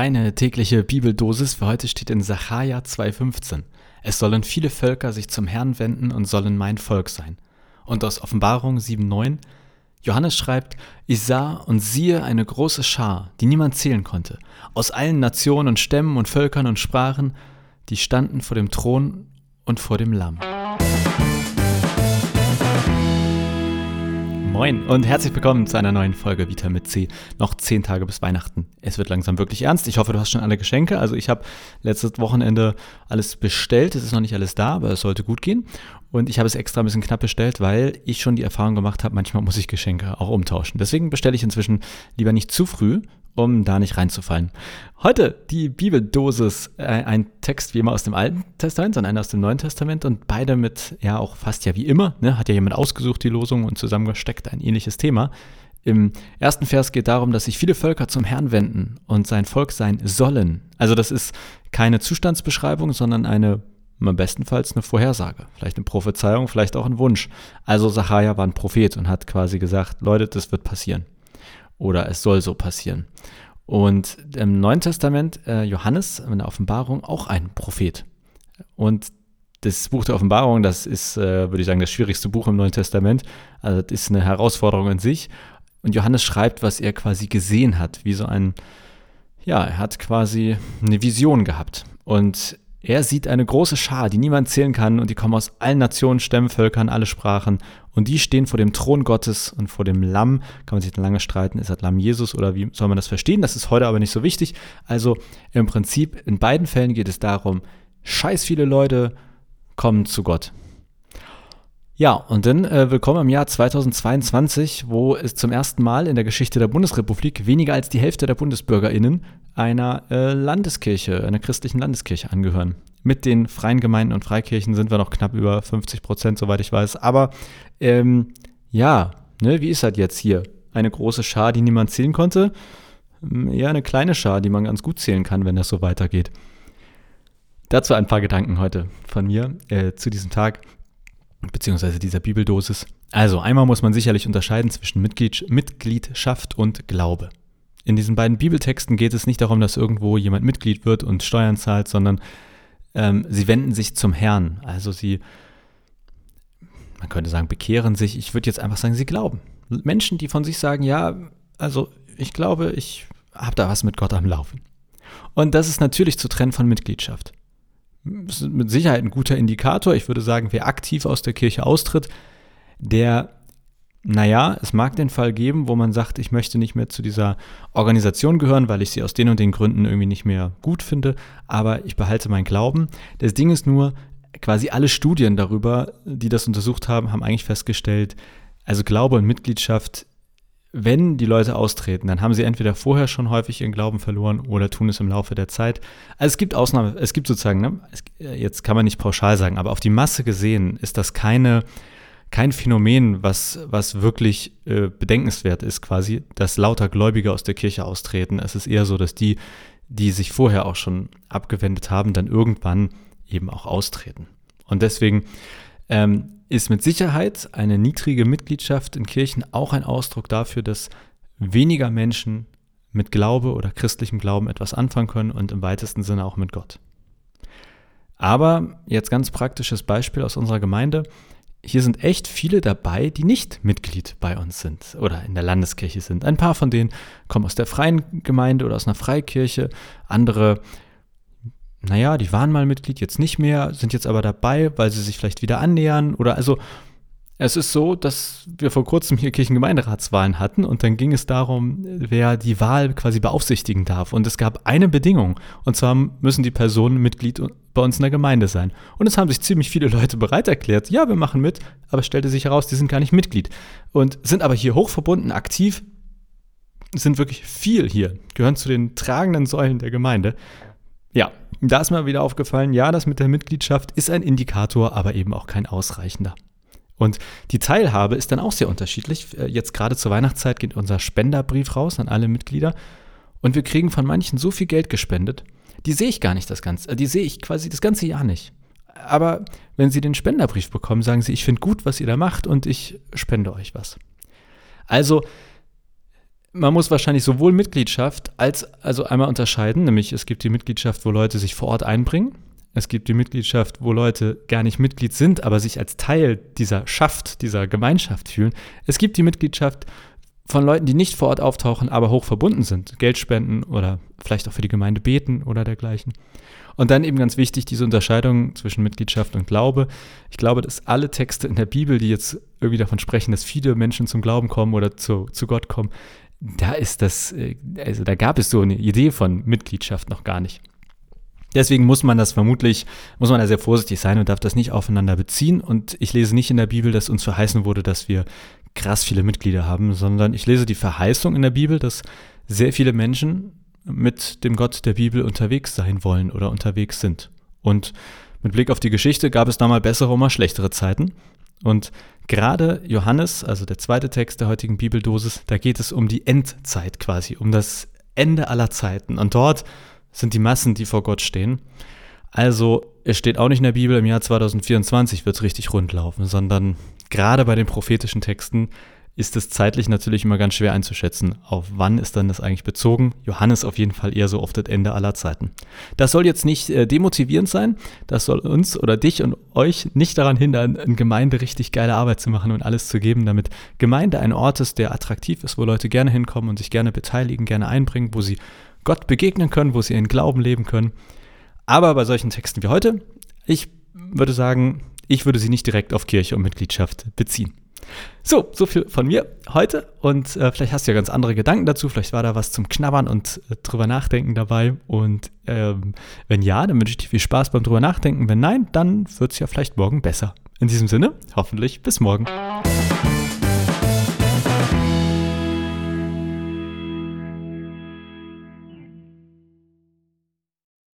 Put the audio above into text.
Deine tägliche Bibeldosis für heute steht in Sacharja 2,15. Es sollen viele Völker sich zum Herrn wenden und sollen mein Volk sein. Und aus Offenbarung 7,9 Johannes schreibt, ich sah und siehe eine große Schar, die niemand zählen konnte, aus allen Nationen und Stämmen und Völkern und Sprachen, die standen vor dem Thron und vor dem Lamm. Moin und herzlich willkommen zu einer neuen Folge Vita mit C. Noch zehn Tage bis Weihnachten. Es wird langsam wirklich ernst. Ich hoffe, du hast schon alle Geschenke. Also ich habe letztes Wochenende alles bestellt. Es ist noch nicht alles da, aber es sollte gut gehen. Und ich habe es extra ein bisschen knapp bestellt, weil ich schon die Erfahrung gemacht habe, manchmal muss ich Geschenke auch umtauschen. Deswegen bestelle ich inzwischen lieber nicht zu früh, um da nicht reinzufallen. Heute die Bibeldosis, äh, ein Text wie immer aus dem Alten Testament und einer aus dem Neuen Testament und beide mit, ja auch fast ja wie immer, ne, hat ja jemand ausgesucht die Losung und zusammengesteckt ein ähnliches Thema. Im ersten Vers geht darum, dass sich viele Völker zum Herrn wenden und sein Volk sein sollen. Also das ist keine Zustandsbeschreibung, sondern eine, bestenfalls eine Vorhersage, vielleicht eine Prophezeiung, vielleicht auch ein Wunsch. Also Sacharja war ein Prophet und hat quasi gesagt, Leute, das wird passieren oder es soll so passieren. Und im Neuen Testament, äh, Johannes in der Offenbarung, auch ein Prophet. Und das Buch der Offenbarung, das ist, äh, würde ich sagen, das schwierigste Buch im Neuen Testament. Also das ist eine Herausforderung in sich. Und Johannes schreibt, was er quasi gesehen hat, wie so ein, ja, er hat quasi eine Vision gehabt. Und er sieht eine große Schar, die niemand zählen kann, und die kommen aus allen Nationen, Stämmen, Völkern, alle Sprachen. Und die stehen vor dem Thron Gottes und vor dem Lamm. Kann man sich dann lange streiten, ist das Lamm Jesus oder wie soll man das verstehen? Das ist heute aber nicht so wichtig. Also im Prinzip, in beiden Fällen geht es darum, scheiß viele Leute kommen zu Gott. Ja, und dann äh, willkommen im Jahr 2022, wo es zum ersten Mal in der Geschichte der Bundesrepublik weniger als die Hälfte der BundesbürgerInnen einer äh, Landeskirche, einer christlichen Landeskirche angehören. Mit den freien Gemeinden und Freikirchen sind wir noch knapp über 50 Prozent, soweit ich weiß. Aber ähm, ja, ne, wie ist das jetzt hier? Eine große Schar, die niemand zählen konnte? Hm, eher eine kleine Schar, die man ganz gut zählen kann, wenn das so weitergeht. Dazu ein paar Gedanken heute von mir äh, zu diesem Tag beziehungsweise dieser Bibeldosis. Also einmal muss man sicherlich unterscheiden zwischen Mitglied, Mitgliedschaft und Glaube. In diesen beiden Bibeltexten geht es nicht darum, dass irgendwo jemand Mitglied wird und Steuern zahlt, sondern ähm, sie wenden sich zum Herrn. Also sie, man könnte sagen, bekehren sich. Ich würde jetzt einfach sagen, sie glauben. Menschen, die von sich sagen, ja, also ich glaube, ich habe da was mit Gott am Laufen. Und das ist natürlich zu trennen von Mitgliedschaft ist mit Sicherheit ein guter Indikator. Ich würde sagen, wer aktiv aus der Kirche austritt, der, naja, es mag den Fall geben, wo man sagt, ich möchte nicht mehr zu dieser Organisation gehören, weil ich sie aus den und den Gründen irgendwie nicht mehr gut finde, aber ich behalte meinen Glauben. Das Ding ist nur, quasi alle Studien darüber, die das untersucht haben, haben eigentlich festgestellt, also Glaube und Mitgliedschaft wenn die Leute austreten, dann haben sie entweder vorher schon häufig ihren Glauben verloren oder tun es im Laufe der Zeit. Also es gibt Ausnahmen, es gibt sozusagen, ne, es, jetzt kann man nicht pauschal sagen, aber auf die Masse gesehen ist das keine, kein Phänomen, was, was wirklich äh, bedenkenswert ist, quasi, dass lauter Gläubige aus der Kirche austreten. Es ist eher so, dass die, die sich vorher auch schon abgewendet haben, dann irgendwann eben auch austreten. Und deswegen ähm, ist mit Sicherheit eine niedrige Mitgliedschaft in Kirchen auch ein Ausdruck dafür, dass weniger Menschen mit Glaube oder christlichem Glauben etwas anfangen können und im weitesten Sinne auch mit Gott. Aber jetzt ganz praktisches Beispiel aus unserer Gemeinde. Hier sind echt viele dabei, die nicht Mitglied bei uns sind oder in der Landeskirche sind. Ein paar von denen kommen aus der freien Gemeinde oder aus einer Freikirche. Andere naja, die waren mal Mitglied, jetzt nicht mehr, sind jetzt aber dabei, weil sie sich vielleicht wieder annähern oder also es ist so, dass wir vor kurzem hier Kirchengemeinderatswahlen hatten und dann ging es darum, wer die Wahl quasi beaufsichtigen darf. Und es gab eine Bedingung. Und zwar müssen die Personen Mitglied bei uns in der Gemeinde sein. Und es haben sich ziemlich viele Leute bereit erklärt. Ja, wir machen mit, aber stellte sich heraus, die sind gar nicht Mitglied. Und sind aber hier hochverbunden, aktiv, sind wirklich viel hier, gehören zu den tragenden Säulen der Gemeinde. Ja, da ist mir wieder aufgefallen, ja, das mit der Mitgliedschaft ist ein Indikator, aber eben auch kein ausreichender. Und die Teilhabe ist dann auch sehr unterschiedlich. Äh, jetzt gerade zur Weihnachtszeit geht unser Spenderbrief raus an alle Mitglieder und wir kriegen von manchen so viel Geld gespendet, die sehe ich gar nicht das ganze, äh, die sehe ich quasi das ganze Jahr nicht. Aber wenn sie den Spenderbrief bekommen, sagen sie, ich finde gut, was ihr da macht und ich spende euch was. Also man muss wahrscheinlich sowohl Mitgliedschaft als also einmal unterscheiden, nämlich es gibt die Mitgliedschaft, wo Leute sich vor Ort einbringen. Es gibt die Mitgliedschaft, wo Leute gar nicht Mitglied sind, aber sich als Teil dieser Schaft, dieser Gemeinschaft fühlen. Es gibt die Mitgliedschaft von Leuten, die nicht vor Ort auftauchen, aber hoch verbunden sind. Geld spenden oder vielleicht auch für die Gemeinde beten oder dergleichen. Und dann eben ganz wichtig, diese Unterscheidung zwischen Mitgliedschaft und Glaube. Ich glaube, dass alle Texte in der Bibel, die jetzt irgendwie davon sprechen, dass viele Menschen zum Glauben kommen oder zu, zu Gott kommen, da ist das, äh, also da gab es so eine Idee von Mitgliedschaft noch gar nicht. Deswegen muss man das vermutlich, muss man da sehr vorsichtig sein und darf das nicht aufeinander beziehen. Und ich lese nicht in der Bibel, dass uns verheißen wurde, dass wir krass viele Mitglieder haben, sondern ich lese die Verheißung in der Bibel, dass sehr viele Menschen mit dem Gott der Bibel unterwegs sein wollen oder unterwegs sind. Und mit Blick auf die Geschichte gab es da mal bessere und mal schlechtere Zeiten. Und gerade Johannes, also der zweite Text der heutigen Bibeldosis, da geht es um die Endzeit quasi, um das Ende aller Zeiten. Und dort sind die Massen, die vor Gott stehen. Also, es steht auch nicht in der Bibel, im Jahr 2024 wird es richtig rund laufen, sondern gerade bei den prophetischen Texten ist es zeitlich natürlich immer ganz schwer einzuschätzen. Auf wann ist dann das eigentlich bezogen? Johannes auf jeden Fall eher so auf das Ende aller Zeiten. Das soll jetzt nicht äh, demotivierend sein. Das soll uns oder dich und euch nicht daran hindern, in Gemeinde richtig geile Arbeit zu machen und alles zu geben, damit Gemeinde ein Ort ist, der attraktiv ist, wo Leute gerne hinkommen und sich gerne beteiligen, gerne einbringen, wo sie Gott begegnen können, wo sie ihren Glauben leben können. Aber bei solchen Texten wie heute, ich würde sagen, ich würde sie nicht direkt auf Kirche und Mitgliedschaft beziehen. So, so viel von mir heute und äh, vielleicht hast du ja ganz andere Gedanken dazu, vielleicht war da was zum Knabbern und äh, drüber nachdenken dabei und ähm, wenn ja, dann wünsche ich dir viel Spaß beim drüber nachdenken, wenn nein, dann wird es ja vielleicht morgen besser. In diesem Sinne, hoffentlich bis morgen.